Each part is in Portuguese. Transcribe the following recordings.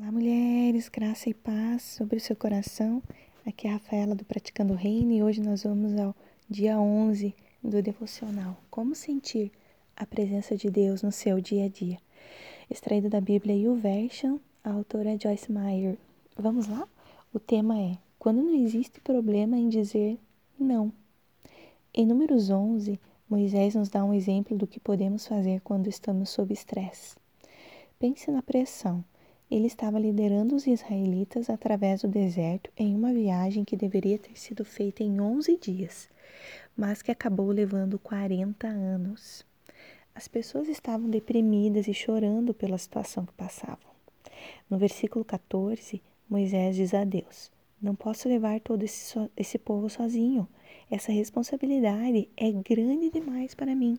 Olá, mulheres, graça e paz sobre o seu coração. Aqui é a Rafaela do Praticando Reino e hoje nós vamos ao dia 11 do devocional. Como sentir a presença de Deus no seu dia a dia? Extraído da Bíblia e o Version, a autora é Joyce Meyer. Vamos lá? O tema é: Quando não existe problema em dizer não. Em Números 11, Moisés nos dá um exemplo do que podemos fazer quando estamos sob estresse. Pense na pressão ele estava liderando os israelitas através do deserto em uma viagem que deveria ter sido feita em 11 dias, mas que acabou levando 40 anos. As pessoas estavam deprimidas e chorando pela situação que passavam. No versículo 14, Moisés diz a Deus: Não posso levar todo esse, so esse povo sozinho. Essa responsabilidade é grande demais para mim.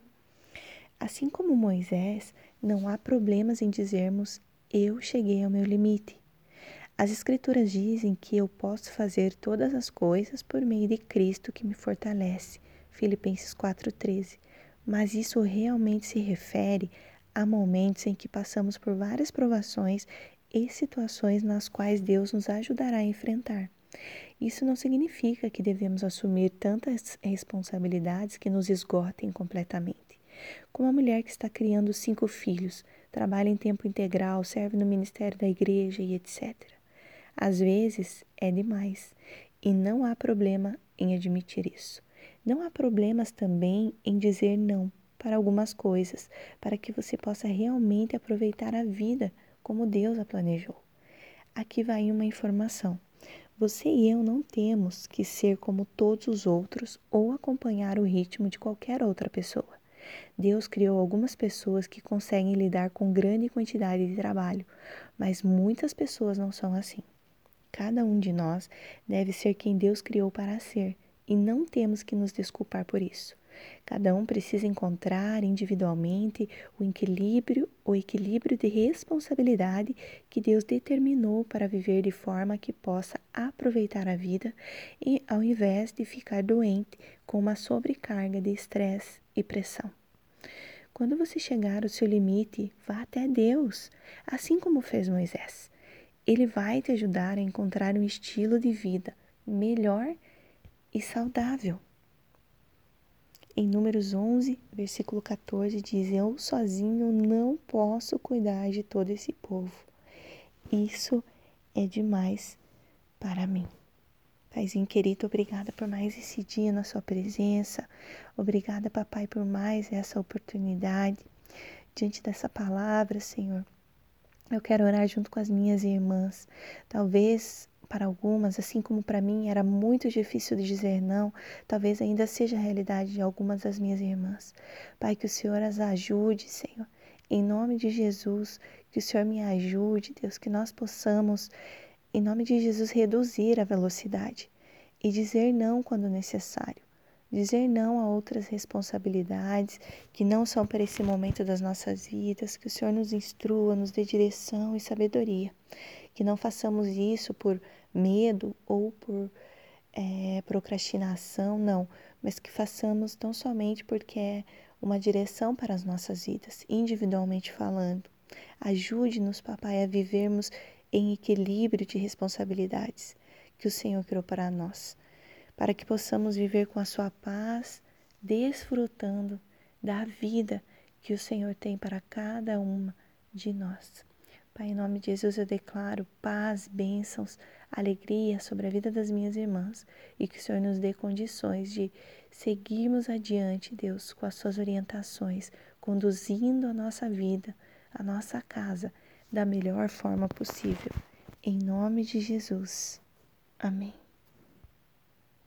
Assim como Moisés, não há problemas em dizermos eu cheguei ao meu limite. As Escrituras dizem que eu posso fazer todas as coisas por meio de Cristo que me fortalece. Filipenses 4,13. Mas isso realmente se refere a momentos em que passamos por várias provações e situações nas quais Deus nos ajudará a enfrentar. Isso não significa que devemos assumir tantas responsabilidades que nos esgotem completamente. Como a mulher que está criando cinco filhos, trabalha em tempo integral, serve no ministério da igreja e etc. Às vezes é demais e não há problema em admitir isso. Não há problemas também em dizer não para algumas coisas, para que você possa realmente aproveitar a vida como Deus a planejou. Aqui vai uma informação. Você e eu não temos que ser como todos os outros ou acompanhar o ritmo de qualquer outra pessoa. Deus criou algumas pessoas que conseguem lidar com grande quantidade de trabalho, mas muitas pessoas não são assim. Cada um de nós deve ser quem Deus criou para ser e não temos que nos desculpar por isso. Cada um precisa encontrar individualmente o equilíbrio, o equilíbrio de responsabilidade que Deus determinou para viver de forma que possa aproveitar a vida e ao invés de ficar doente com uma sobrecarga de estresse e pressão. Quando você chegar ao seu limite, vá até Deus, assim como fez Moisés. Ele vai te ajudar a encontrar um estilo de vida melhor e saudável. Em Números 11, versículo 14, diz: Eu sozinho não posso cuidar de todo esse povo. Isso é demais para mim. Paizinho querido, obrigada por mais esse dia na sua presença. Obrigada, papai, por mais essa oportunidade. Diante dessa palavra, Senhor, eu quero orar junto com as minhas irmãs. Talvez para algumas, assim como para mim era muito difícil de dizer não, talvez ainda seja a realidade de algumas das minhas irmãs. Pai, que o Senhor as ajude, Senhor. Em nome de Jesus, que o Senhor me ajude, Deus, que nós possamos em nome de Jesus, reduzir a velocidade e dizer não quando necessário. Dizer não a outras responsabilidades que não são para esse momento das nossas vidas, que o Senhor nos instrua, nos dê direção e sabedoria. Que não façamos isso por medo ou por é, procrastinação, não, mas que façamos tão somente porque é uma direção para as nossas vidas, individualmente falando. Ajude-nos, papai, a vivermos em equilíbrio de responsabilidades que o Senhor criou para nós, para que possamos viver com a sua paz, desfrutando da vida que o Senhor tem para cada uma de nós. Pai, em nome de Jesus eu declaro paz, bênçãos, alegria sobre a vida das minhas irmãs e que o Senhor nos dê condições de seguirmos adiante, Deus, com as suas orientações, conduzindo a nossa vida, a nossa casa da melhor forma possível. Em nome de Jesus. Amém.